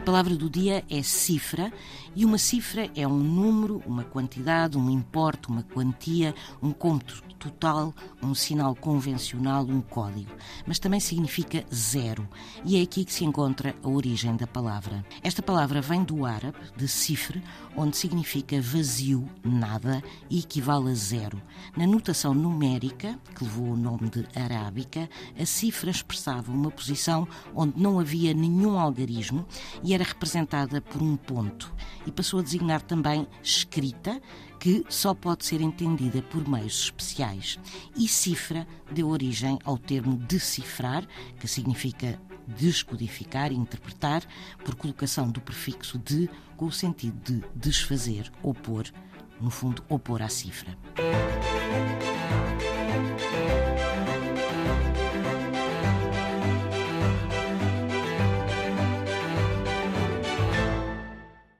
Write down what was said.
A palavra do dia é cifra e uma cifra é um número, uma quantidade, um importe, uma quantia, um cômputo total, um sinal convencional, um código. Mas também significa zero e é aqui que se encontra a origem da palavra. Esta palavra vem do árabe, de cifre, onde significa vazio, nada e equivale a zero. Na notação numérica, que levou o nome de arábica, a cifra expressava uma posição onde não havia nenhum algarismo e era representada por um ponto. E passou a designar também escrita, que só pode ser entendida por meios especiais. E cifra deu origem ao termo decifrar, que significa descodificar, interpretar, por colocação do prefixo de, com o sentido de desfazer, opor, no fundo, opor à cifra.